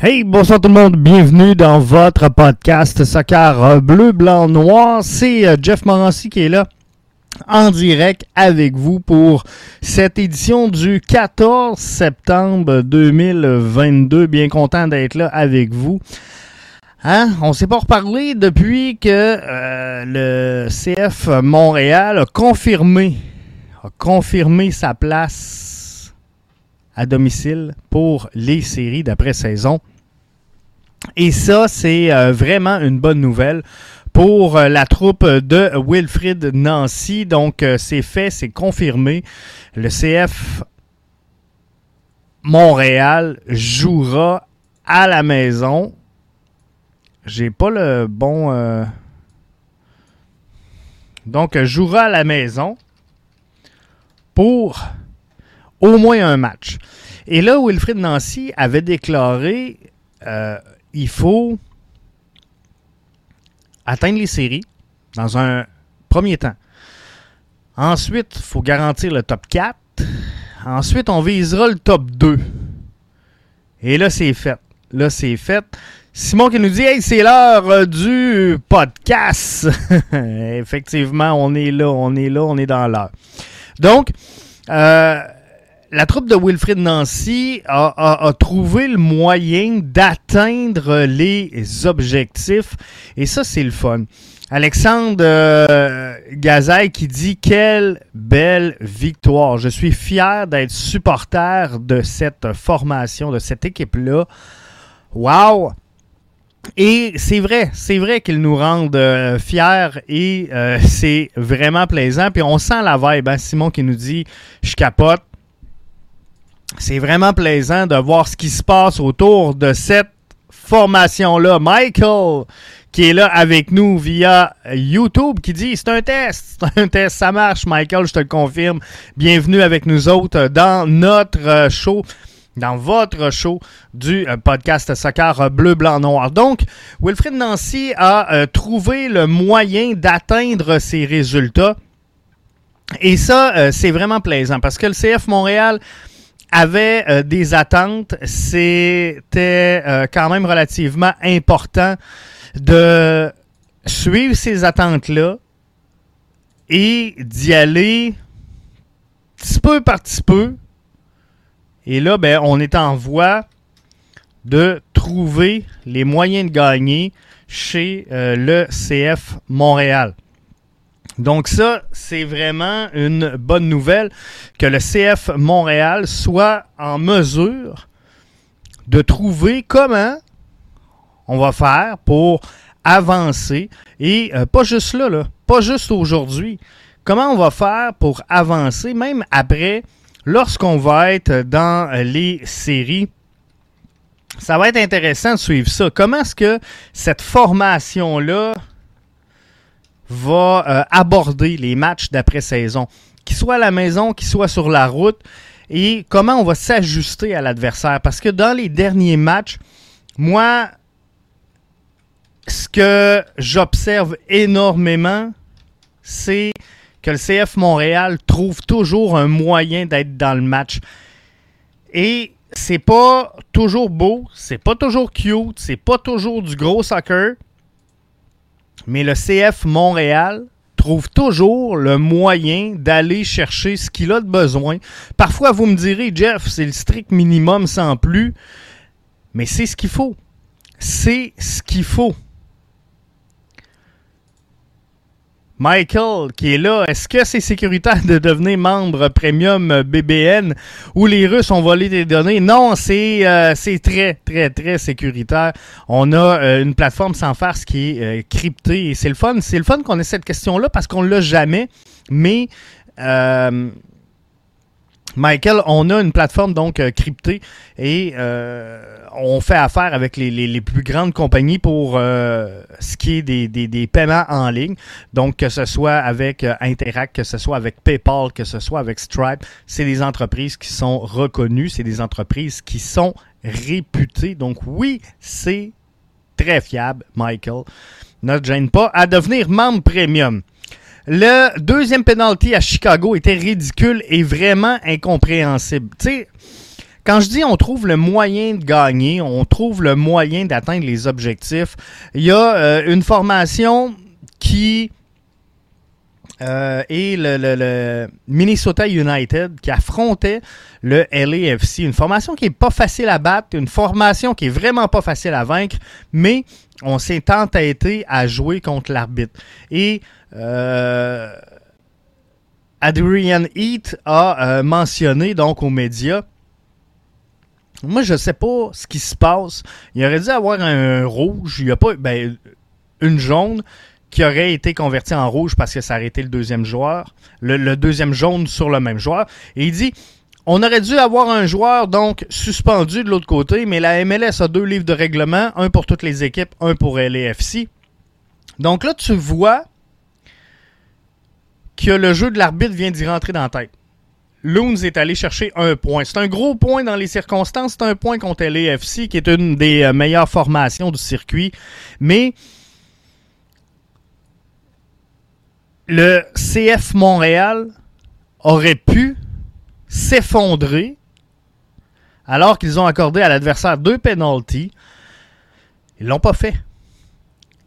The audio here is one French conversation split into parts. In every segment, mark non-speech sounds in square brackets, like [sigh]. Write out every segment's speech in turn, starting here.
Hey, bonsoir tout le monde, bienvenue dans votre podcast Soccer Bleu, Blanc, Noir. C'est euh, Jeff Morancy qui est là en direct avec vous pour cette édition du 14 septembre 2022. Bien content d'être là avec vous. Hein? On s'est pas reparlé depuis que euh, le CF Montréal a confirmé, a confirmé sa place à domicile pour les séries d'après-saison. Et ça, c'est euh, vraiment une bonne nouvelle pour euh, la troupe de Wilfrid Nancy. Donc, euh, c'est fait, c'est confirmé. Le CF Montréal jouera à la maison. J'ai pas le bon. Donc, jouera à la maison pour au moins un match. Et là, Wilfrid Nancy avait déclaré euh, il faut atteindre les séries dans un premier temps. Ensuite, il faut garantir le top 4. Ensuite, on visera le top 2. Et là, c'est fait. Là, c'est fait. Simon qui nous dit Hey, c'est l'heure euh, du podcast. [laughs] Effectivement, on est là, on est là, on est dans l'heure. Donc, euh, la troupe de Wilfrid Nancy a, trouvé le moyen d'atteindre les objectifs. Et ça, c'est le fun. Alexandre euh, qui dit Quelle belle victoire. Je suis fier d'être supporter de cette formation, de cette équipe-là. Wow! Et c'est vrai, c'est vrai qu'ils nous rendent euh, fiers et euh, c'est vraiment plaisant. Puis on sent la vibe. Hein? Simon qui nous dit Je capote c'est vraiment plaisant de voir ce qui se passe autour de cette formation-là. Michael, qui est là avec nous via YouTube, qui dit c'est un test, [laughs] c'est un test, ça marche, Michael, je te le confirme. Bienvenue avec nous autres dans notre show dans votre show du euh, podcast Soccer Bleu, Blanc, Noir. Donc, Wilfred Nancy a euh, trouvé le moyen d'atteindre ses résultats. Et ça, euh, c'est vraiment plaisant parce que le CF Montréal avait euh, des attentes. C'était euh, quand même relativement important de suivre ces attentes-là et d'y aller petit peu par petit peu. Et là, ben, on est en voie de trouver les moyens de gagner chez euh, le CF Montréal. Donc ça, c'est vraiment une bonne nouvelle que le CF Montréal soit en mesure de trouver comment on va faire pour avancer. Et euh, pas juste là, là pas juste aujourd'hui. Comment on va faire pour avancer, même après, lorsqu'on va être dans les séries? Ça va être intéressant de suivre ça. Comment est-ce que cette formation-là va euh, aborder les matchs d'après-saison, qu'ils soient à la maison, qu'ils soient sur la route, et comment on va s'ajuster à l'adversaire. Parce que dans les derniers matchs, moi, ce que j'observe énormément, c'est que le CF Montréal trouve toujours un moyen d'être dans le match. Et c'est pas toujours beau, c'est pas toujours cute, c'est pas toujours du gros soccer, mais le CF Montréal trouve toujours le moyen d'aller chercher ce qu'il a de besoin. Parfois, vous me direz, Jeff, c'est le strict minimum sans plus, mais c'est ce qu'il faut. C'est ce qu'il faut. Michael, qui est là, est-ce que c'est sécuritaire de devenir membre premium BBN où les Russes ont volé des données? Non, c'est euh, très, très, très sécuritaire. On a euh, une plateforme sans farce qui est euh, cryptée et c'est le fun. C'est le fun qu'on ait cette question-là parce qu'on l'a jamais. Mais Michael, on a une plateforme donc euh, cryptée et euh, on fait affaire avec les, plus grandes compagnies pour euh, ce qui est des, paiements en ligne. Donc, que ce soit avec Interact, que ce soit avec PayPal, que ce soit avec Stripe, c'est des entreprises qui sont reconnues, c'est des entreprises qui sont réputées. Donc, oui, c'est très fiable, Michael. Ne gêne pas à devenir membre premium. Le deuxième penalty à Chicago était ridicule et vraiment incompréhensible. Tu sais, quand je dis on trouve le moyen de gagner, on trouve le moyen d'atteindre les objectifs, il y a euh, une formation qui euh, est le, Minnesota United qui affrontait le LAFC. Une formation qui est pas facile à battre, une formation qui est vraiment pas facile à vaincre, mais on s'est entêté à jouer contre l'arbitre. Et euh, Adrian Heath a mentionné donc aux médias moi, je sais pas ce qui se passe. Il aurait dû avoir un rouge. Il n'y a pas. Ben, une jaune qui aurait été convertie en rouge parce que ça aurait été le deuxième joueur. Le, deuxième jaune sur le même joueur. Et il dit. On aurait dû avoir un joueur donc suspendu de l'autre côté, mais la MLS a deux livres de règlement, un pour toutes les équipes, un pour LAFC. Donc là, tu vois que le jeu de l'arbitre vient d'y rentrer dans la tête. Loons est allé chercher un point. C'est un gros point dans les circonstances. C'est un point contre l'AFC, qui est une des euh, meilleures formations du circuit. Mais le CF Montréal aurait pu s'effondrer alors qu'ils ont accordé à l'adversaire deux penalties. Ils l'ont pas fait.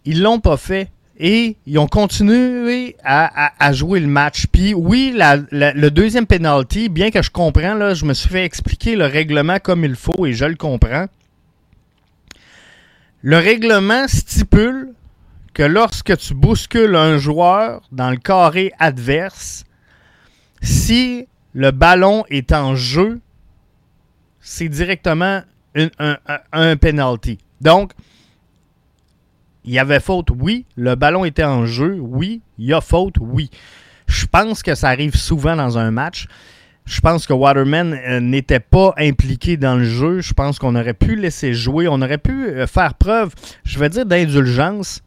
Ils l'ont pas fait et ils ont continué à, jouer le match. Puis oui, le deuxième penalty, bien que je comprends, là, je me suis fait expliquer le règlement comme il faut et je le comprends. Le règlement stipule que lorsque tu bouscules un joueur dans le carré adverse, si le ballon est en jeu, c'est directement un, penalty. Donc, il y avait faute, oui. Le ballon était en jeu, oui. Il y a faute, oui. Je pense que ça arrive souvent dans un match. Je pense que Waterman euh, n'était pas impliqué dans le jeu. Je pense qu'on aurait pu laisser jouer. On aurait pu euh, faire preuve, je vais dire, d'indulgence.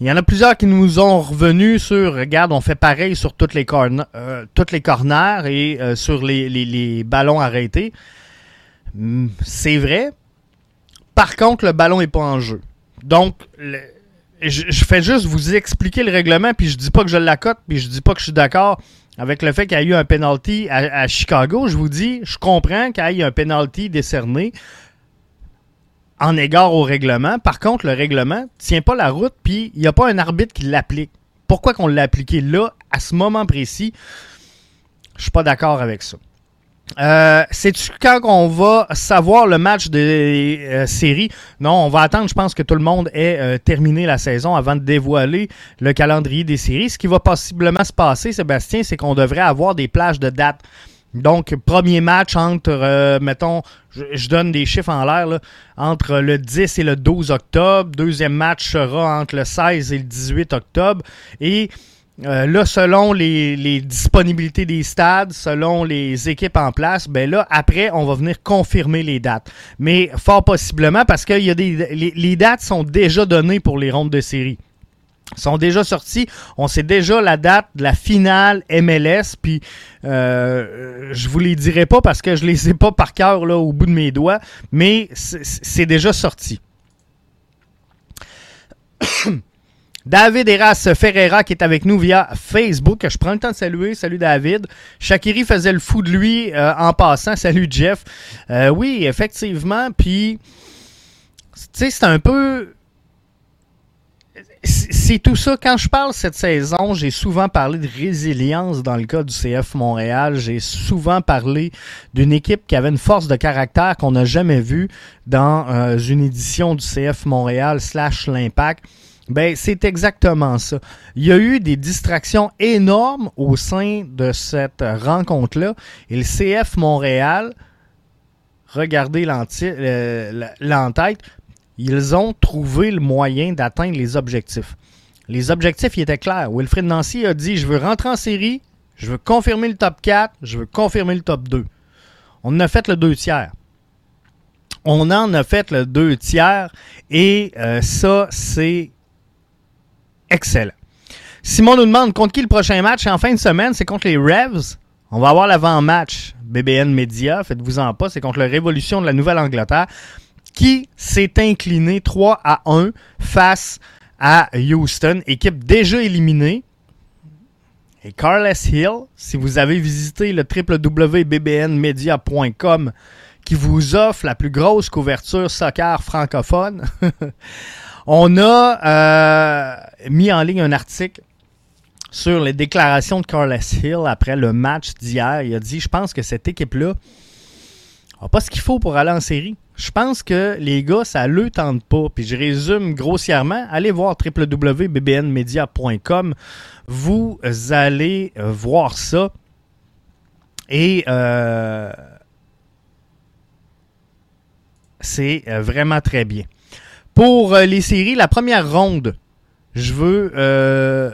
Il y en a plusieurs qui nous ont revenus sur, regarde, on fait pareil sur toutes les, euh, toutes les corners et sur les, les ballons arrêtés. Hmm, c'est vrai. Par contre, le ballon n'est pas en jeu. Donc, je, fais juste vous expliquer le règlement, puis je dis pas que je l'accote, puis je dis pas que je suis d'accord avec le fait qu'il y a eu un penalty à, Chicago. Je vous dis, je comprends qu'il y ait un penalty décerné en égard au règlement. Par contre, le règlement tient pas la route, puis il n'y a pas un arbitre qui l'applique. Pourquoi qu'on l'a appliqué là, à ce moment précis? Je suis pas d'accord avec ça. Euh, C'est-tu quand on va savoir le match des euh, séries? Non, on va attendre, je pense que tout le monde ait euh, terminé la saison avant de dévoiler le calendrier des séries. Ce qui va possiblement se passer, Sébastien, c'est qu'on devrait avoir des plages de dates. Donc, premier match entre, euh, mettons, je, donne des chiffres en l'air, entre le 10 et le 12 octobre. Deuxième match sera entre le 16 et le 18 octobre. Et euh, là, selon les, disponibilités des stades, selon les équipes en place, ben là, après, on va venir confirmer les dates. Mais fort possiblement, parce que y a des, les, dates sont déjà données pour les rondes de série sont déjà sorties. On sait déjà la date de la finale MLS. Puis euh, je vous les dirai pas parce que je les ai pas par cœur au bout de mes doigts, mais c'est déjà sorti. [coughs] David Eras Ferreira qui est avec nous via Facebook. Je prends le temps de saluer. Salut David. Shakiri faisait le fou de lui euh, en passant. Salut Jeff. Euh, oui, effectivement. Puis, tu sais, c'est un peu. C'est tout ça. Quand je parle cette saison, j'ai souvent parlé de résilience dans le cas du CF Montréal. J'ai souvent parlé d'une équipe qui avait une force de caractère qu'on n'a jamais vue dans euh, une édition du CF Montréal slash l'Impact. Ben, c'est exactement ça. Il y a eu des distractions énormes au sein de cette rencontre-là. Et le CF Montréal, regardez l'entête, ils ont trouvé le moyen d'atteindre les objectifs. Les objectifs, ils étaient clairs. Wilfred Nancy a dit, je veux rentrer en série, je veux confirmer le top 4, je veux confirmer le top 2. On en a fait le 2 tiers. On en a fait le 2 tiers et euh, ça, c'est excellent. Simon nous demande contre qui le prochain match en fin de semaine? C'est contre les Revs. On va avoir l'avant-match BBN Media. Faites-vous en pas. C'est contre la Révolution de la Nouvelle-Angleterre qui s'est incliné 3 à 1 face à Houston. Équipe déjà éliminée. Et Carles Hill, si vous avez visité le www.bbnmedia.com qui vous offre la plus grosse couverture soccer francophone, [laughs] on a euh, mis en ligne un article sur les déclarations de Carles Hill après le match d'hier. Il a dit Je pense que cette équipe-là n'a pas ce qu'il faut pour aller en série. Je pense que les gars, ça le tente pas. Puis je résume grossièrement allez voir www.bbnmedia.com. Vous allez voir ça. Et euh, c'est vraiment très bien. Pour euh, les séries, la première ronde, je veux euh,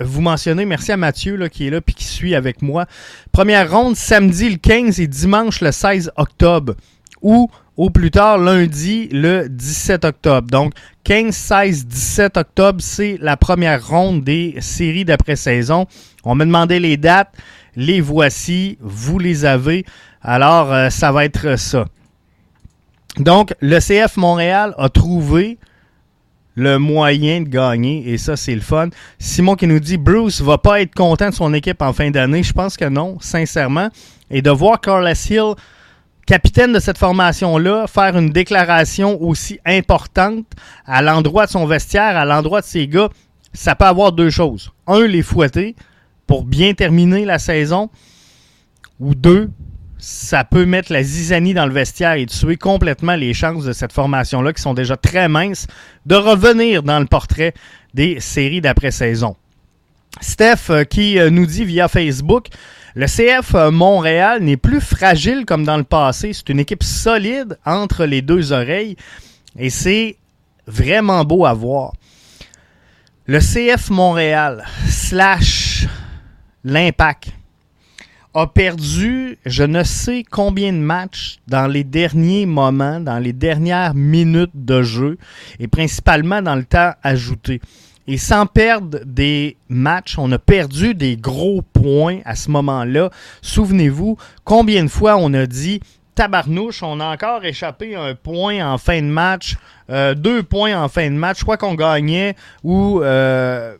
vous mentionner, merci à Mathieu qui est là et qui suit avec moi. Première ronde, samedi le 15 et dimanche le 16 octobre. Ou au plus tard lundi le 17 octobre. Donc 15, 16, 17 octobre, c'est la première ronde des séries d'après-saison. On m'a demandé les dates, les voici, vous les avez. Alors euh, ça va être ça. Donc le CF Montréal a trouvé le moyen de gagner et ça c'est le fun. Simon qui nous dit Bruce va pas être content de son équipe en fin d'année, je pense que non, sincèrement. Et de voir Carlos Hill, capitaine de cette formation-là, faire une déclaration aussi importante à l'endroit de son vestiaire, à l'endroit de ses gars, ça peut avoir deux choses. Un, les fouetter pour bien terminer la saison, ou deux, ça peut mettre la zizanie dans le vestiaire et tuer complètement les chances de cette formation-là, qui sont déjà très minces, de revenir dans le portrait des séries d'après-saison. Steph euh, qui euh, nous dit via Facebook, le CF euh, Montréal n'est plus fragile comme dans le passé. C'est une équipe solide entre les deux oreilles et c'est vraiment beau à voir. Le CF Montréal slash l'impact a perdu je ne sais combien de matchs dans les derniers moments, dans les dernières minutes de jeu et principalement dans le temps ajouté. Et sans perdre des matchs, on a perdu des gros points à ce moment-là. Souvenez-vous, combien de fois on a dit tabarnouche, on a encore échappé un point en fin de match, euh, deux points en fin de match, crois qu'on gagnait ou euh,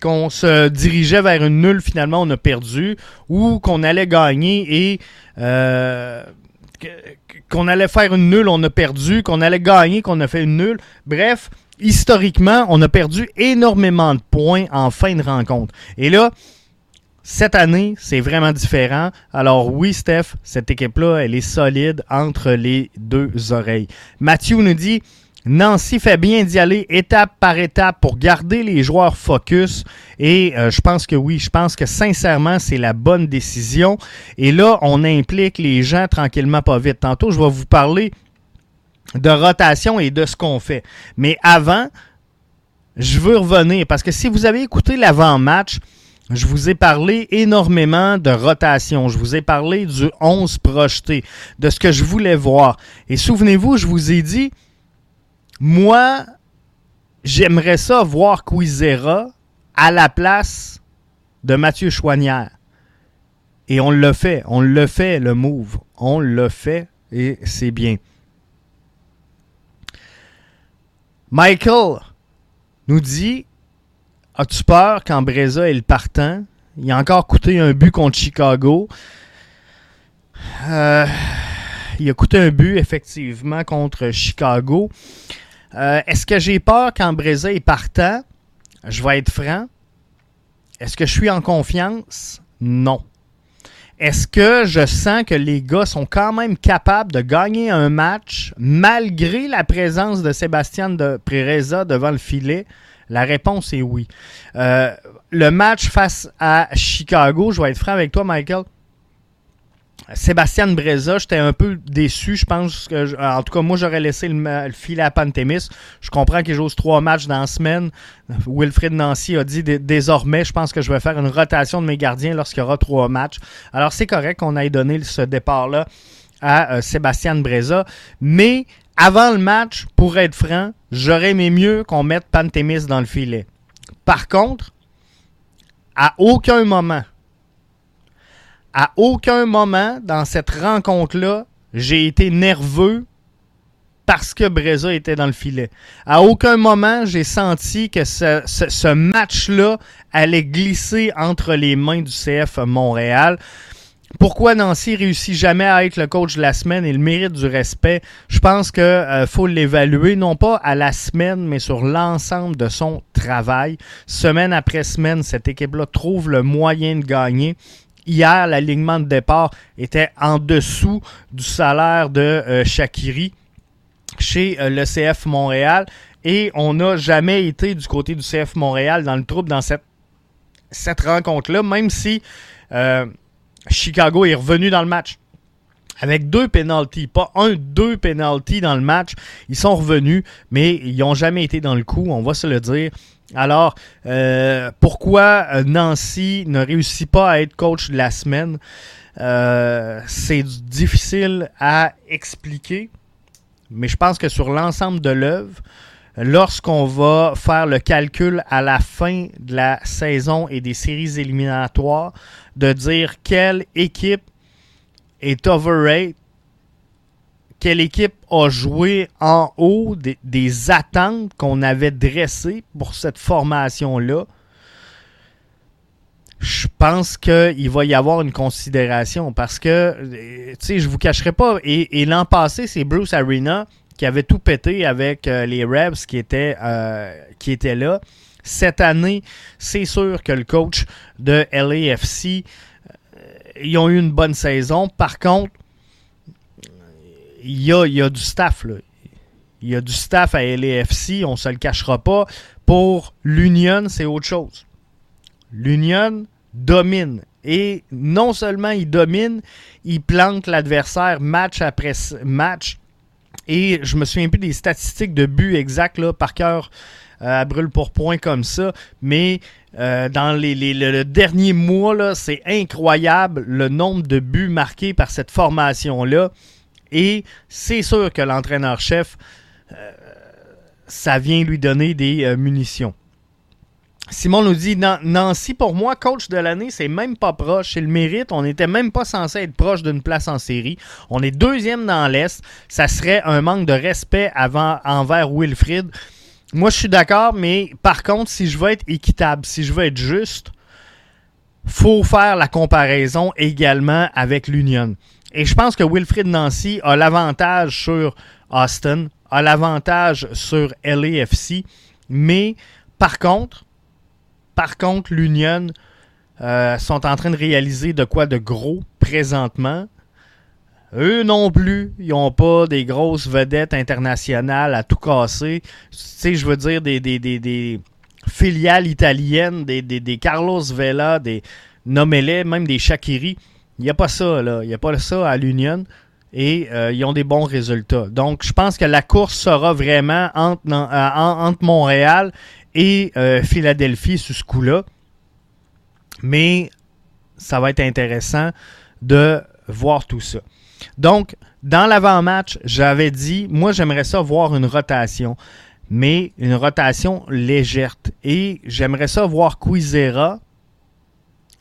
qu'on se dirigeait vers une nulle, finalement on a perdu, ou qu'on allait gagner et euh, qu'on allait faire une nulle, on a perdu, qu'on allait gagner, qu'on a fait une nulle. Bref, historiquement, on a perdu énormément de points en fin de rencontre. Et là, cette année, c'est vraiment différent. Alors oui, Steph, cette équipe-là, elle est solide entre les deux oreilles. Mathieu nous dit, Nancy fait bien d'y aller étape par étape pour garder les joueurs focus. Et euh, je pense que oui, je pense que sincèrement, c'est la bonne décision. Et là, on implique les gens tranquillement, pas vite. Tantôt, je vais vous parler de rotation et de ce qu'on fait. Mais avant, je veux revenir parce que si vous avez écouté l'avant-match, je vous ai parlé énormément de rotation. Je vous ai parlé du 11 projeté, de ce que je voulais voir. Et souvenez-vous, je vous ai dit, moi, j'aimerais ça voir Quizera à la place de Mathieu Chouanière. Et on le fait, on le fait, le move. On le fait et c'est bien. Michael nous dit As-tu peur quand Breza est le partant Il a encore coûté un but contre Chicago? Euh, il a coûté un but, effectivement, contre Chicago. Euh, est-ce que j'ai peur quand Breza est partant? Je vais être franc. Est-ce que je suis en confiance? Non. Est-ce que je sens que les gars sont quand même capables de gagner un match malgré la présence de Sébastien de Prereza devant le filet? La réponse est oui. Euh, le match face à Chicago, je vais être franc avec toi, Michael. Sébastien Breza, j'étais un peu déçu. Je pense que, en tout cas, moi, j'aurais laissé le, filet à Pantémis. Je comprends qu'il joue trois matchs dans la semaine. Wilfred Nancy a dit désormais, je pense que je vais faire une rotation de mes gardiens lorsqu'il y aura trois matchs. Alors, c'est correct qu'on ait donné ce départ-là à euh, Sébastien Breza. Mais avant le match, pour être franc, j'aurais aimé mieux qu'on mette Pantémis dans le filet. Par contre, à aucun moment, à aucun moment dans cette rencontre-là, j'ai été nerveux parce que Breza était dans le filet. À aucun moment, j'ai senti que ce, match-là allait glisser entre les mains du CF Montréal. Pourquoi Nancy réussit jamais à être le coach de la semaine et le mérite du respect? Je pense qu'il euh, faut l'évaluer non pas à la semaine, mais sur l'ensemble de son travail. Semaine après semaine, cette équipe-là trouve le moyen de gagner. Hier, l'alignement de départ était en dessous du salaire de euh, Shakiri chez euh, le CF Montréal. Et on n'a jamais été du côté du CF Montréal dans le trouble dans cette, cette rencontre-là, même si Chicago est revenu dans le match. Avec deux penalties, pas un, deux penalties dans le match. Ils sont revenus, mais ils n'ont jamais été dans le coup, on va se le dire. Alors, euh, pourquoi euh, Nancy ne réussit pas à être coach de la semaine? Euh, c'est difficile à expliquer, mais je pense que sur l'ensemble de l'œuvre, lorsqu'on va faire le calcul à la fin de la saison et des séries éliminatoires, de dire quelle équipe est overrated, quelle équipe a joué en haut des, attentes qu'on avait dressées pour cette formation-là. Je pense qu'il va y avoir une considération parce que, tu sais, je vous cacherai pas, et, l'an passé, c'est Bruce Arena qui avait tout pété avec euh, les Rebs qui étaient, euh, qui étaient là. Cette année, c'est sûr que le coach de LAFC, euh, ils ont eu une bonne saison. Par contre, il y a, du staff. Il y a du staff à LAFC, on ne se le cachera pas. Pour l'Union, c'est autre chose. L'Union domine. Et non seulement il domine, il plante l'adversaire match après match. Et je me souviens plus des statistiques de but exacts là, par cœur euh, à brûle pour point comme ça. Mais euh, dans les, le, dernier mois, c'est incroyable le nombre de buts marqués par cette formation-là. Et c'est sûr que l'entraîneur-chef, euh, ça vient lui donner des munitions. Simon nous dit Nancy, pour moi, coach de l'année, c'est même pas proche. C'est le mérite. On n'était même pas censé être proche d'une place en série. On est deuxième dans l'Est. Ça serait un manque de respect envers Wilfrid. Moi, je suis d'accord, mais par contre, si je veux être équitable, si je veux être juste, faut faire la comparaison également avec l'Union. Et je pense que Wilfrid Nancy a l'avantage sur Austin, a l'avantage sur LAFC, mais par contre, par contre, l'Union euh, sont en train de réaliser de quoi de gros présentement. Eux non plus, ils n'ont pas des grosses vedettes internationales à tout casser. Tu sais, je veux dire, des, filiales italiennes, des, Carlos Vela, des nommez même des Shakiri. Il n'y a pas ça, là. Il n'y a pas ça à l'Union. Et euh, ils ont des bons résultats. Donc, je pense que la course sera vraiment entre, euh, entre Montréal et euh, Philadelphie sur ce coup-là. Mais ça va être intéressant de voir tout ça. Donc, dans l'avant-match, j'avais dit, moi, j'aimerais ça voir une rotation, mais une rotation légère. Et j'aimerais ça voir Quizera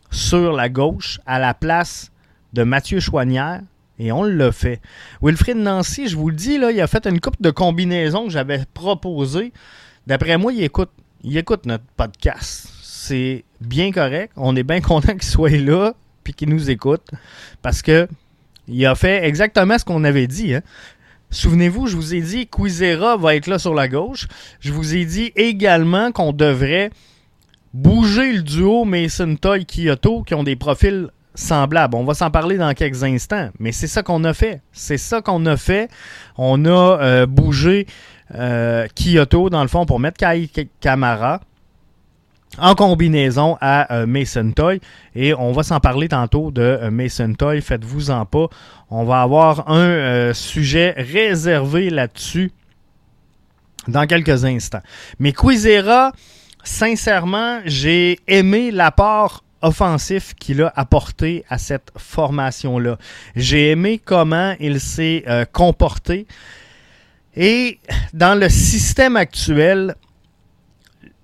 sur la gauche à la place de Mathieu Chouanière. Et on l'a fait. Wilfrid Nancy, je vous le dis, là, il a fait une coupe de combinaisons que j'avais proposées. D'après moi, il écoute, il écoute notre podcast. C'est bien correct. On est bien [laughs] content qu'il soit là puis qu'il nous écoute. Parce que il a fait exactement ce qu'on avait dit. Hein. Souvenez-vous, je vous ai dit Quizera va être là sur la gauche. Je vous ai dit également qu'on devrait bouger le duo Mason Toy Kyoto qui ont des profils semblables. On va s'en parler dans quelques instants, mais c'est ça qu'on a fait. C'est ça qu'on a fait. On a euh, bougé euh, Kyoto dans le fond pour mettre Kai Kamara en combinaison à euh, Mason Toy. Et on va s'en parler tantôt de Mason Toy. Faites-vous-en pas. On va avoir un sujet réservé là-dessus dans quelques instants. Mais Quizera, sincèrement, j'ai aimé l'apport offensif qu'il a apporté à cette formation-là. J'ai aimé comment il s'est comporté. Et dans le système actuel,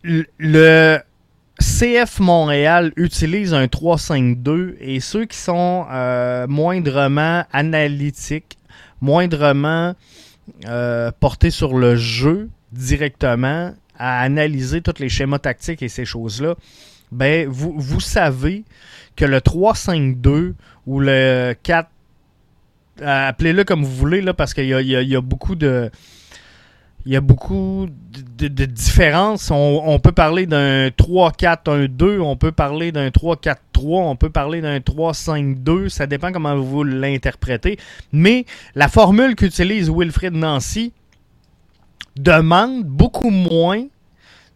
le CF Montréal utilise un 3-5-2 et ceux qui sont euh, moindrement analytiques, moindrement euh, porté sur le jeu directement, à analyser tous les schémas tactiques et ces choses-là, ben vous, savez que le 3-5-2 ou le 4 euh, appelez-le comme vous voulez là parce qu'il y, y a, beaucoup de il y a beaucoup de, différences. On, peut parler d'un 3-4-1-2, on peut parler d'un 3-4-3, on peut parler d'un 3-5-2, ça dépend comment vous l'interprétez. Mais la formule qu'utilise Wilfred Nancy demande beaucoup moins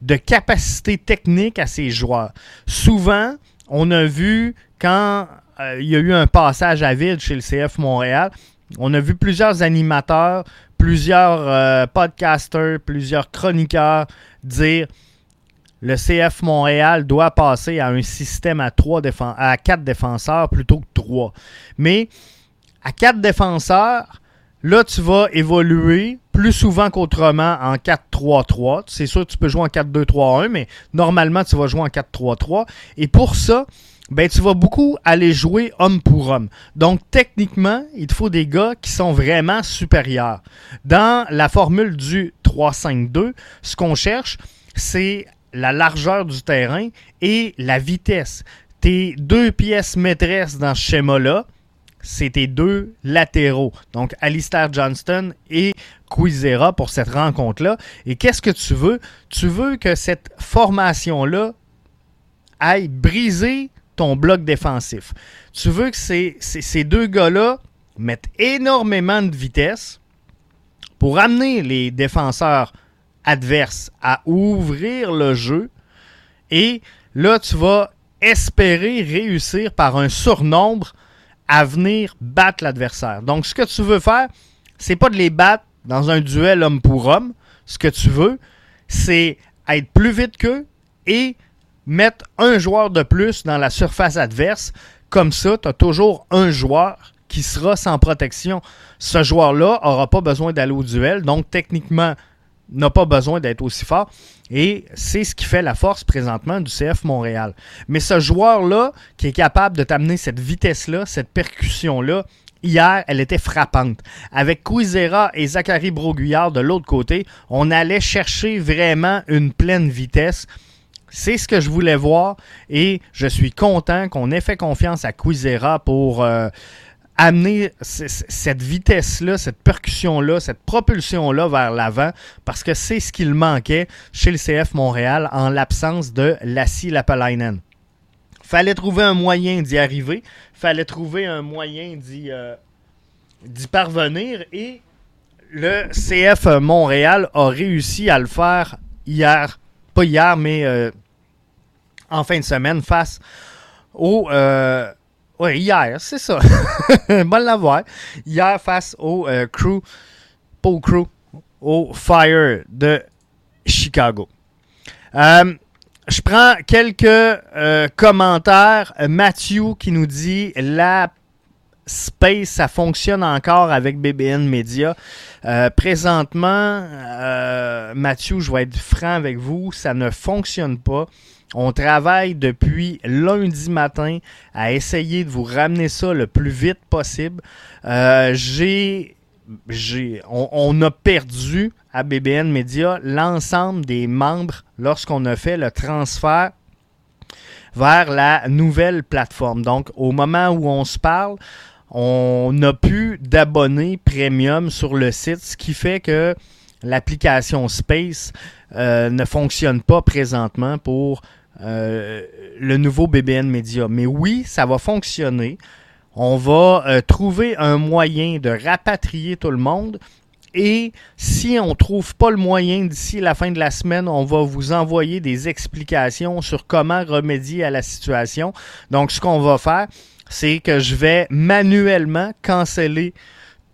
de capacité technique à ses joueurs. Souvent, on a vu quand euh, il y a eu un passage à vide chez le CF Montréal, on a vu plusieurs animateurs, plusieurs euh, podcasters, plusieurs chroniqueurs dire le CF Montréal doit passer à un système à, trois à quatre défenseurs plutôt que trois. Mais à quatre défenseurs, là, tu vas évoluer plus souvent qu'autrement en 4-3-3. C'est sûr que tu peux jouer en 4-2-3-1, mais normalement, tu vas jouer en 4-3-3. Et pour ça, ben tu vas beaucoup aller jouer homme pour homme. Donc techniquement, il te faut des gars qui sont vraiment supérieurs. Dans la formule du 3-5-2, ce qu'on cherche, c'est la largeur du terrain et la vitesse. Tes deux pièces maîtresses dans ce schéma-là, c'est tes deux latéraux. Donc Alistair Johnston et Quizera pour cette rencontre-là. Et qu'est-ce que tu veux? Tu veux que cette formation-là aille briser ton bloc défensif. Tu veux que ces, ces, deux gars-là mettent énormément de vitesse pour amener les défenseurs adverses à ouvrir le jeu. Et là, tu vas espérer réussir par un surnombre à venir battre l'adversaire. Donc, ce que tu veux faire, c'est pas de les battre dans un duel homme pour homme. Ce que tu veux, c'est être plus vite qu'eux et mettre un joueur de plus dans la surface adverse. Comme ça, tu as toujours un joueur qui sera sans protection. Ce joueur-là n'aura pas besoin d'aller au duel, donc techniquement n'a pas besoin d'être aussi fort. Et c'est ce qui fait la force présentement du CF Montréal. Mais ce joueur-là, qui est capable de t'amener cette vitesse-là, cette percussion-là, hier, elle était frappante. Avec Quizera et Zachary Broguillard de l'autre côté, on allait chercher vraiment une pleine vitesse. C'est ce que je voulais voir et je suis content qu'on ait fait confiance à Quizera pour euh, amener cette vitesse-là, cette percussion-là, cette propulsion-là vers l'avant parce que c'est ce qu'il manquait chez le CF Montréal en l'absence de Lassie Lapalainen. Fallait trouver un moyen d'y arriver, fallait trouver un moyen d'y euh, parvenir et le CF Montréal a réussi à le faire hier pas hier, mais euh, en fin de semaine, face au. Euh, oui, hier, c'est ça. [laughs] bon l'avoir. Hier, face au euh, crew, pas au crew, au Fire de Chicago. Je prends quelques commentaires. Matthew qui nous dit la Space, ça fonctionne encore avec BBN Media. Euh, présentement, euh, Mathieu, je vais être franc avec vous, ça ne fonctionne pas. On travaille depuis lundi matin à essayer de vous ramener ça le plus vite possible. Euh, j'ai, on, a perdu à BBN Media l'ensemble des membres lorsqu'on a fait le transfert vers la nouvelle plateforme. Donc, au moment où on se parle, on n'a plus d'abonnés premium sur le site, ce qui fait que l'application Space euh, ne fonctionne pas présentement pour euh, le nouveau BBN Media. Mais oui, ça va fonctionner. On va euh, trouver un moyen de rapatrier tout le monde. Et si on ne trouve pas le moyen d'ici la fin de la semaine, on va vous envoyer des explications sur comment remédier à la situation. Donc, ce qu'on va faire, c'est que je vais manuellement canceller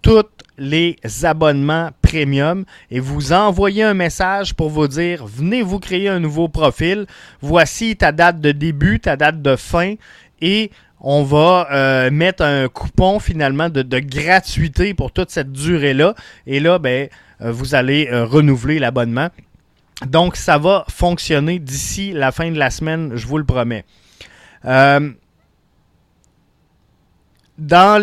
tous les abonnements premium et vous envoyer un message pour vous dire venez vous créer un nouveau profil. Voici ta date de début, ta date de fin et on va euh, mettre un coupon finalement de, gratuité pour toute cette durée-là. Et là, ben, euh, vous allez euh, renouveler l'abonnement. Donc, ça va fonctionner d'ici la fin de la semaine, je vous le promets. dans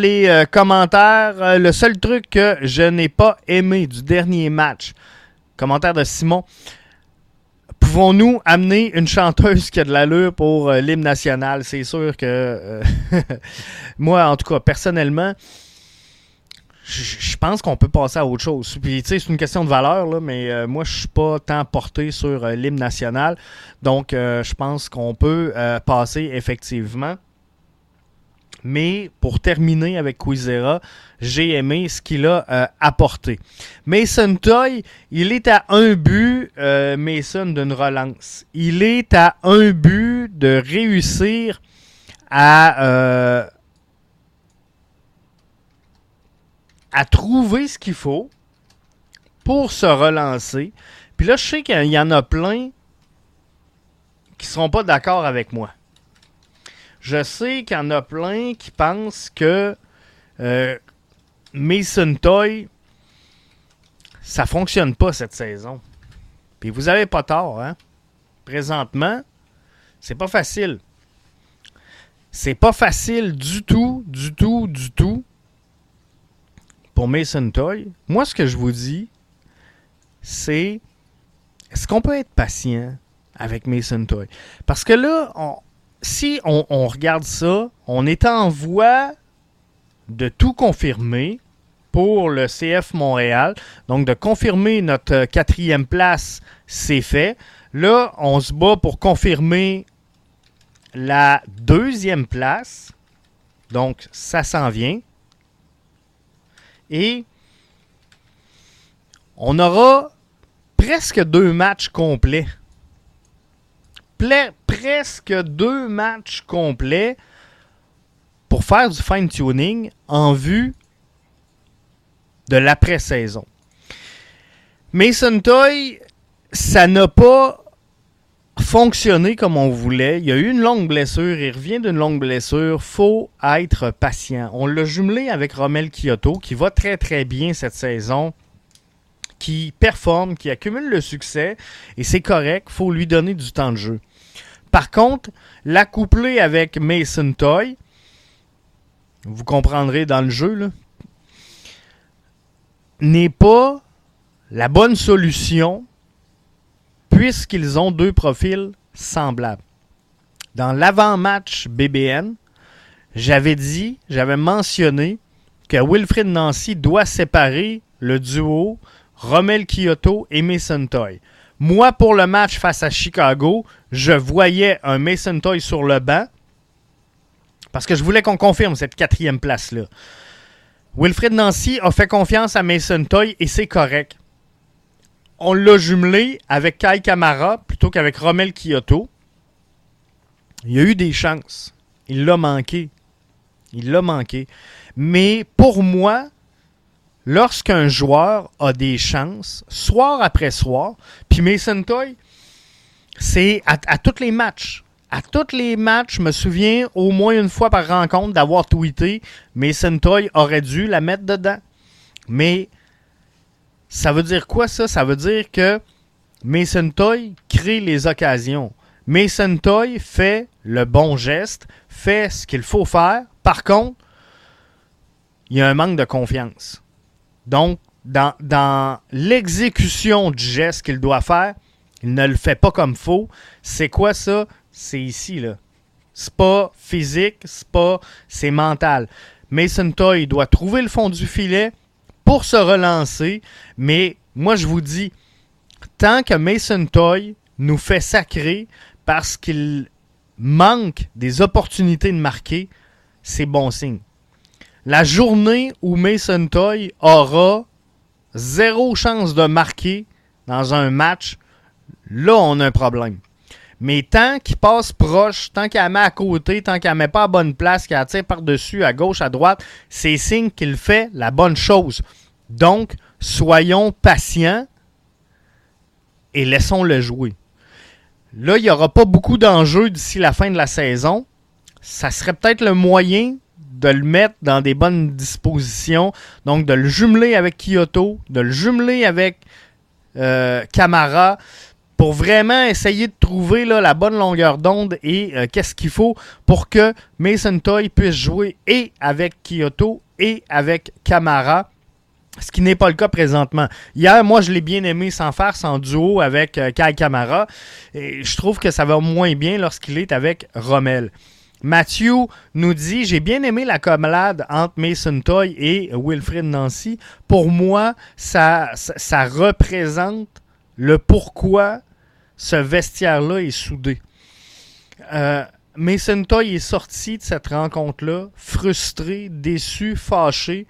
les commentaires, le seul truc que je n'ai pas aimé du dernier match, commentaire de Simon, pouvons-nous amener une chanteuse qui a de l'allure pour euh, l'hymne national? C'est sûr que [laughs] moi, en tout cas, personnellement, je pense qu'on peut passer à autre chose. Puis, tu sais, c'est une question de valeur, là, mais moi, je suis pas tant porté sur l'hymne national. Donc, je pense qu'on peut passer effectivement. Mais pour terminer avec Quizera, j'ai aimé ce qu'il a euh, apporté. Mason Toy, il est à un but, euh, Mason, d'une relance. Il est à un but de réussir à, euh, à trouver ce qu'il faut pour se relancer. Puis là, je sais qu'il y en a plein qui ne seront pas d'accord avec moi. Je sais qu'il y en a plein qui pensent que euh, Mason Toy, ça fonctionne pas cette saison. Puis vous avez pas tort, hein? Présentement, c'est pas facile. C'est pas facile du tout, du tout, du tout pour Mason Toy. Moi, ce que je vous dis, c'est est-ce qu'on peut être patient avec Mason Toy? Parce que là, on, si on, regarde ça, on est en voie de tout confirmer pour le CF Montréal. Donc, de confirmer notre quatrième place, c'est fait. Là, on se bat pour confirmer la deuxième place. Donc, ça s'en vient. Et on aura presque deux matchs complets presque deux matchs complets pour faire du fine-tuning en vue de l'après-saison. Mason Toy, ça n'a pas fonctionné comme on voulait. Il y a eu une longue blessure, il revient d'une longue blessure. faut être patient. On l'a jumelé avec Romel Kyoto, qui va très très bien cette saison, qui performe, qui accumule le succès, et c'est correct, faut lui donner du temps de jeu. Par contre, l'accoupler avec Mason Toy, vous comprendrez dans le jeu, n'est pas la bonne solution puisqu'ils ont deux profils semblables. Dans l'avant-match BBN, j'avais dit, j'avais mentionné que Wilfred Nancy doit séparer le duo Rommel Kyoto et Mason Toy. Moi, pour le match face à Chicago, je voyais un Mason Toy sur le banc parce que je voulais qu'on confirme cette quatrième place-là. Wilfred Nancy a fait confiance à Mason Toy et c'est correct. On l'a jumelé avec Kai Kamara plutôt qu'avec Romel Kyoto. Il y a eu des chances. Il l'a manqué. Il l'a manqué. Mais pour moi, lorsqu'un joueur a des chances, soir après soir, puis Mason Toy, c'est à, tous les matchs. À tous les matchs, je me souviens au moins une fois par rencontre d'avoir tweeté Mason Toy aurait dû la mettre dedans. Mais ça veut dire quoi ça? Ça veut dire que Mason Toy crée les occasions. Mason Toy fait le bon geste, fait ce qu'il faut faire. Par contre, il y a un manque de confiance. Donc, dans, l'exécution du geste qu'il doit faire, il ne le fait pas comme faut. C'est quoi ça? C'est ici, là. C'est pas physique, c'est pas. C'est mental. Mason Toy doit trouver le fond du filet pour se relancer. Mais moi, je vous dis, tant que Mason Toy nous fait sacrer parce qu'il manque des opportunités de marquer, c'est bon signe. La journée où Mason Toy aura zéro chance de marquer dans un match, là, on a un problème. Mais tant qu'il passe proche, tant qu'il la met à côté, tant qu'il la met pas à bonne place, qu'il la tire par-dessus, à gauche, à droite, c'est signe qu'il fait la bonne chose. Donc, soyons patients et laissons-le jouer. Là, il n'y aura pas beaucoup d'enjeux d'ici la fin de la saison. Ça serait peut-être le moyen de le mettre dans des bonnes dispositions. Donc, de le jumeler avec Kyoto, de le jumeler avec euh, Camara pour vraiment essayer de trouver la bonne longueur d'onde et euh, qu'est-ce qu'il faut pour que Mason Toy puisse jouer et avec Kyoto et avec Camara. Ce qui n'est pas le cas présentement. Hier, moi, je l'ai bien aimé sans faire, sans duo avec euh, Kai Camara. Et je trouve que ça va moins bien lorsqu'il est avec Rommel. Matthew nous dit J'ai bien aimé la commelade entre Mason Toy et Wilfred Nancy. Pour moi, ça, représente le pourquoi ce vestiaire-là est soudé. Euh, Mason Toy est sorti de cette rencontre-là frustré, déçu, fâché.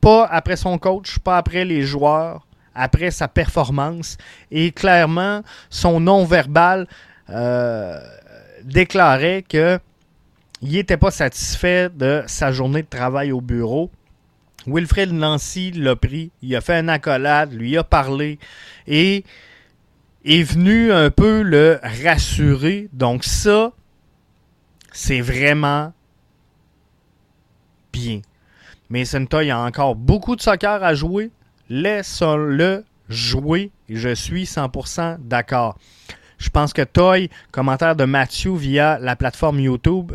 Pas après son coach, pas après les joueurs, après sa performance. Et clairement, son non-verbal euh, déclarait que il n'était pas satisfait de sa journée de travail au bureau. Wilfred Nancy l'a pris, il a fait une accolade, lui a parlé et est venu un peu le rassurer. Donc ça, c'est vraiment bien. Mason Toy a encore beaucoup de soccer à jouer. Laisse-le jouer. Je suis 100% d'accord. Je pense que Toy, commentaire de Matthew via la plateforme YouTube,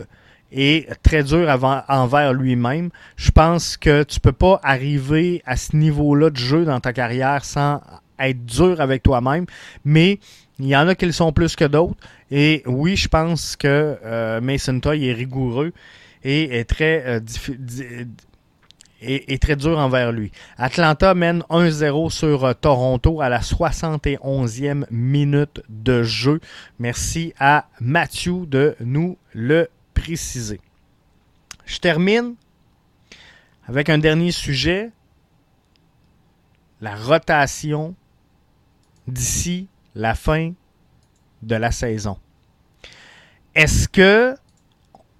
et très dur envers lui-même. Je pense que tu peux pas arriver à ce niveau-là de jeu dans ta carrière sans être dur avec toi-même, mais il y en a qui le sont plus que d'autres. Et oui, je pense que euh, Mason Toy est rigoureux et est très, euh, très dur envers lui. Atlanta mène 1-0 sur euh, Toronto à la 71e minute de jeu. Merci à Matthew de nous le préciser. Je termine avec un dernier sujet, la rotation d'ici la fin de la saison. Est-ce que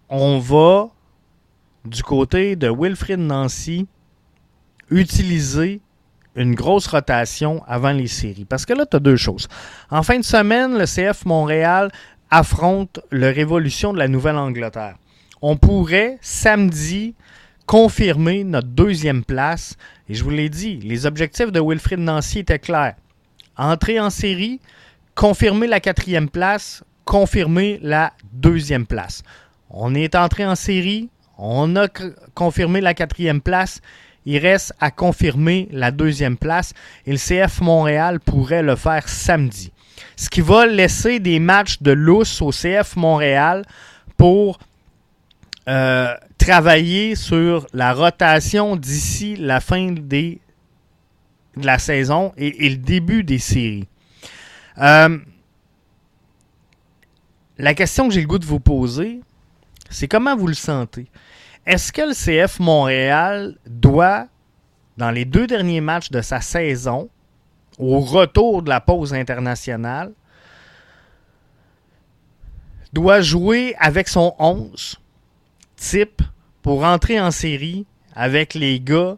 on va du côté de Wilfrid Nancy utiliser une grosse rotation avant les séries? Parce que là, tu as deux choses. En fin de semaine, le CF Montréal affronte le Révolution de la Nouvelle-Angleterre. On pourrait samedi confirmer notre deuxième place. Et je vous l'ai dit, les objectifs de Wilfrid Nancy étaient clairs. Entrer en série, confirmer la quatrième place, confirmer la deuxième place. On est entré en série, on a confirmé la quatrième place. Il reste à confirmer la deuxième place et le CF Montréal pourrait le faire samedi ce qui va laisser des matchs de lousse au CF Montréal pour euh, travailler sur la rotation d'ici la fin de la saison et, le début des séries. Euh, la question que j'ai le goût de vous poser, c'est comment vous le sentez? Est-ce que le CF Montréal doit, dans les deux derniers matchs de sa saison, au retour de la pause internationale, doit jouer avec son 11 type pour entrer en série avec les gars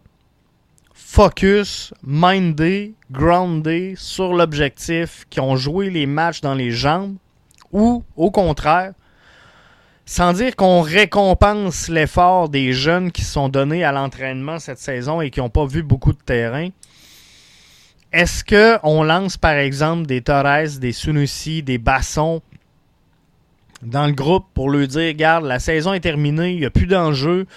focus, minded, grounded sur l'objectif, qui ont joué les matchs dans les jambes, ou au contraire, sans dire qu'on récompense l'effort des jeunes qui sont donnés à l'entraînement cette saison et qui n'ont pas vu beaucoup de terrain, est-ce qu'on lance par exemple des Torres, des Sunusi, des Bassons dans le groupe pour lui dire Regarde, la saison est terminée, il n'y a plus d'enjeu.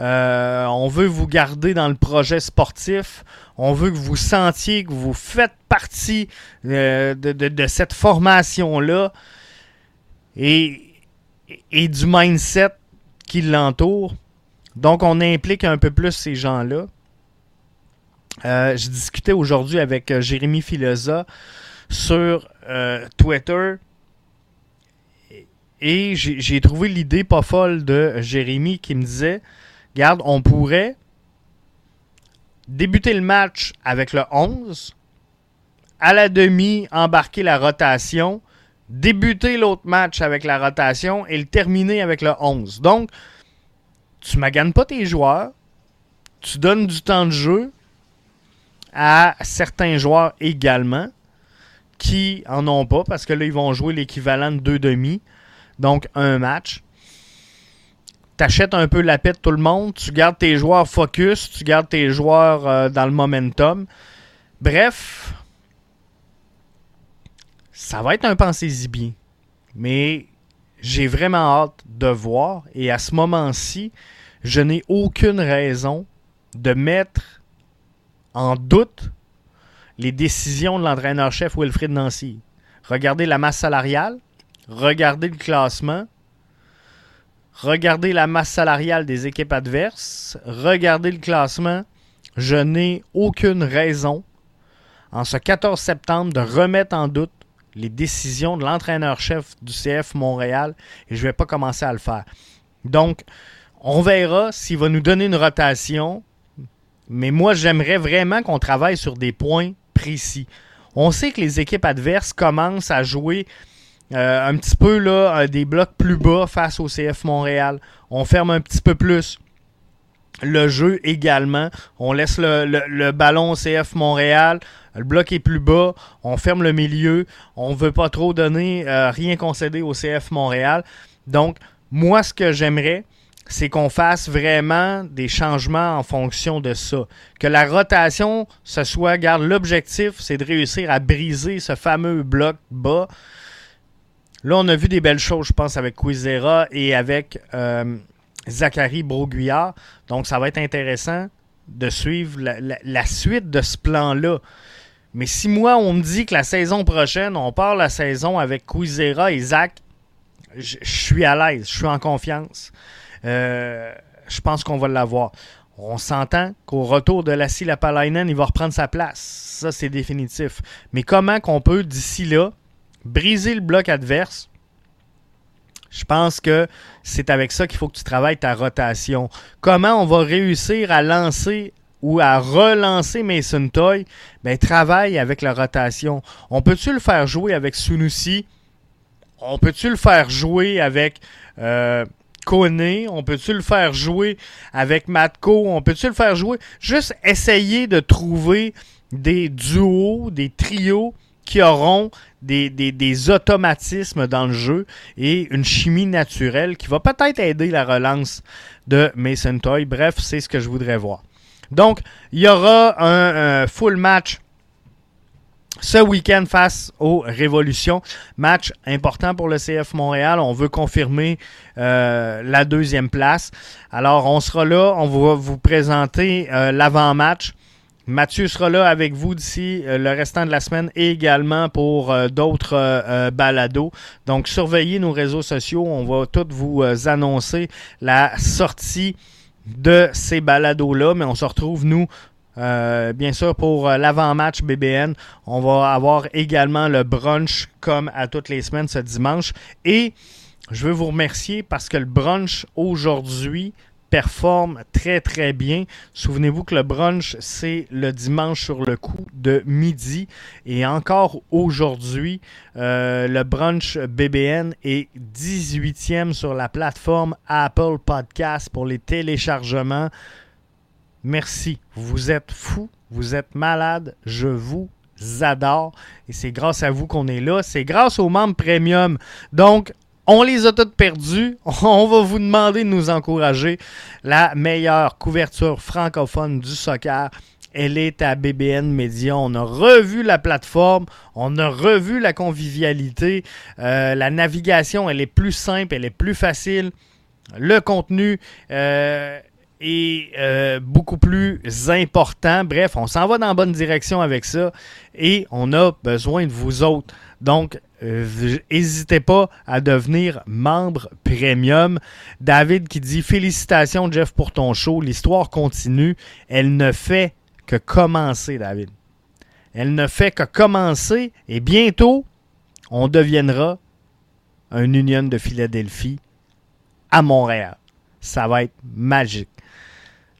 Euh, on veut vous garder dans le projet sportif. On veut que vous sentiez que vous faites partie euh, de, cette formation-là et du mindset qui l'entoure. Donc, on implique un peu plus ces gens-là. Euh, j'ai discuté aujourd'hui avec euh, Jérémy Filosa sur euh, Twitter et j'ai trouvé l'idée pas folle de Jérémy qui me disait Regarde, on pourrait débuter le match avec le 11, à la demi, embarquer la rotation, débuter l'autre match avec la rotation et le terminer avec le 11. Donc, tu maganes pas tes joueurs, tu donnes du temps de jeu, à certains joueurs également qui en ont pas parce que là, ils vont jouer l'équivalent de deux demi, donc un match. Tu achètes un peu la paix de tout le monde, tu gardes tes joueurs focus, tu gardes tes joueurs euh, dans le momentum. Bref, ça va être un pensez-y bien. Mais j'ai vraiment hâte de voir. Et à ce moment-ci, je n'ai aucune raison de mettre en doute les décisions de l'entraîneur-chef Wilfried Nancy. Regardez la masse salariale, regardez le classement, regardez la masse salariale des équipes adverses, regardez le classement. Je n'ai aucune raison en ce 14 septembre de remettre en doute les décisions de l'entraîneur-chef du CF Montréal et je ne vais pas commencer à le faire. Donc, on verra s'il va nous donner une rotation, mais moi, j'aimerais vraiment qu'on travaille sur des points précis. On sait que les équipes adverses commencent à jouer euh, un petit peu là, des blocs plus bas face au CF Montréal. On ferme un petit peu plus le jeu également. On laisse le, ballon au CF Montréal. Le bloc est plus bas. On ferme le milieu. On ne veut pas trop donner, euh, rien concéder au CF Montréal. Donc, moi, ce que j'aimerais, c'est qu'on fasse vraiment des changements en fonction de ça. Que la rotation, ce soit, garde l'objectif, c'est de réussir à briser ce fameux bloc bas. Là, on a vu des belles choses, je pense, avec Quizera et avec euh, Zachary Broguillard. Donc, ça va être intéressant de suivre la, suite de ce plan-là. Mais si moi, on me dit que la saison prochaine, on part la saison avec Quizera et Zach, je suis à l'aise, je suis en confiance. Euh, je pense qu'on va l'avoir. On s'entend qu'au retour de Lassie Lapalainen, il va reprendre sa place. Ça, c'est définitif. Mais comment qu'on peut, d'ici là, briser le bloc adverse, je pense que c'est avec ça qu'il faut que tu travailles ta rotation. Comment on va réussir à lancer ou à relancer Mason Toy? Ben, travaille avec la rotation. On peut-tu le faire jouer avec Sunusi? On peut-tu le faire jouer avec euh, Kone? On peut-tu le faire jouer avec Matko? On peut-tu le faire jouer? Juste essayer de trouver des duos, des trios qui auront des, automatismes dans le jeu et une chimie naturelle qui va peut-être aider la relance de Mason Toy. Bref, c'est ce que je voudrais voir. Donc, il y aura un, full match ce week-end face aux Révolutions. Match important pour le CF Montréal. On veut confirmer euh, la deuxième place. Alors, on sera là. On va vous présenter euh, l'avant-match Mathieu sera là avec vous d'ici euh, le restant de la semaine et également pour euh, d'autres euh, balados. Donc, surveillez nos réseaux sociaux. On va tous vous annoncer la sortie de ces balados-là. Mais on se retrouve, nous, bien sûr, pour l'avant-match BBN. On va avoir également le brunch comme à toutes les semaines ce dimanche. Et je veux vous remercier parce que le brunch aujourd'hui performe très très bien. Souvenez-vous que le brunch, c'est le dimanche sur le coup de midi. Et encore aujourd'hui, euh, le brunch BBN est 18e sur la plateforme Apple Podcast pour les téléchargements. Merci. Vous êtes fous, vous êtes malades. Je vous adore. Et c'est grâce à vous qu'on est là. C'est grâce aux membres premium. Donc, on les a toutes perdues. [laughs] On va vous demander de nous encourager. La meilleure couverture francophone du soccer, elle est à BBN Media. On a revu la plateforme, on a revu la convivialité. Euh, la navigation, elle est plus simple, elle est plus facile. Le contenu euh, est euh, beaucoup plus important. Bref, on s'en va dans la bonne direction avec ça et on a besoin de vous autres. Donc, n'hésitez pas à devenir membre premium. David qui dit Félicitations, Jeff, pour ton show. L'histoire continue. Elle ne fait que commencer, David. Elle ne fait que commencer et bientôt, on deviendra un Union de Philadelphie à Montréal. Ça va être magique.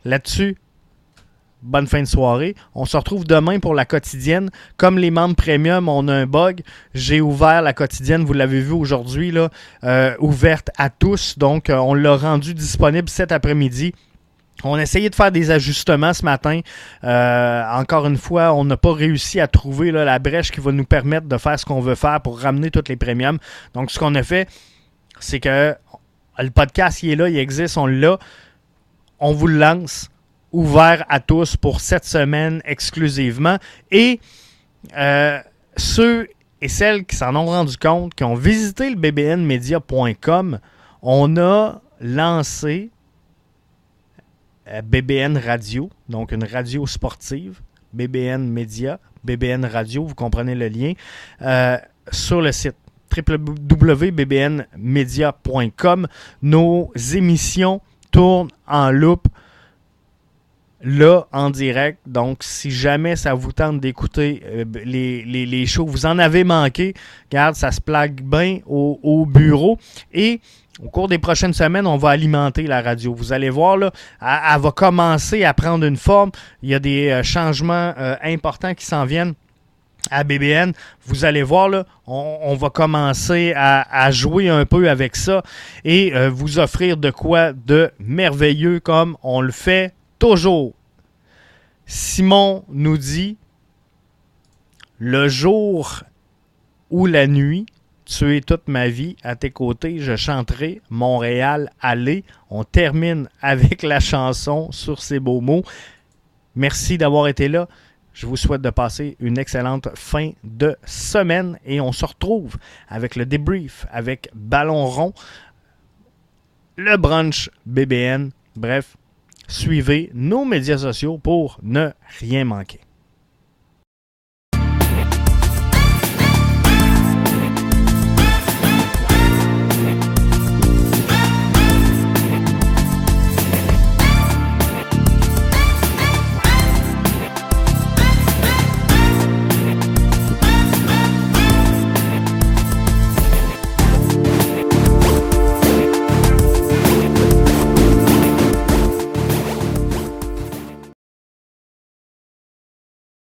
Là-dessus, bonne fin de soirée. On se retrouve demain pour la quotidienne. Comme les membres premium, on a un bug. J'ai ouvert la quotidienne, vous l'avez vu aujourd'hui, euh, ouverte à tous. Donc, euh, on l'a rendu disponible cet après-midi. On a essayé de faire des ajustements ce matin. Euh, encore une fois, on n'a pas réussi à trouver la brèche qui va nous permettre de faire ce qu'on veut faire pour ramener tous les premiums. Donc, ce qu'on a fait, c'est que le podcast, il est là, il existe, on l'a. On vous le lance ouvert à tous pour cette semaine exclusivement. Et euh, ceux et celles qui s'en ont rendu compte, qui ont visité le bbnmedia.com, on a lancé euh, BBN Radio, donc une radio sportive, BBN Media, BBN Radio, vous comprenez le lien, euh, sur le site www.bbnmedia.com. Nos émissions tournent en loupe là en direct. Donc, si jamais ça vous tente d'écouter euh, les, les, shows, vous en avez manqué, regarde, ça se plaque bien au, bureau. Et au cours des prochaines semaines, on va alimenter la radio. Vous allez voir, là, elle, va commencer à prendre une forme. Il y a des euh, changements euh, importants qui s'en viennent à BBN. Vous allez voir, là, on, va commencer à, jouer un peu avec ça et vous offrir de quoi de merveilleux comme on le fait toujours. Simon nous dit Le jour ou la nuit, tu es toute ma vie. À tes côtés, je chanterai Montréal, allez. On termine avec la chanson sur ces beaux mots. Merci d'avoir été là. Je vous souhaite de passer une excellente fin de semaine et on se retrouve avec le débrief, avec Ballon rond, le brunch BBN. Bref, suivez nos médias sociaux pour ne rien manquer.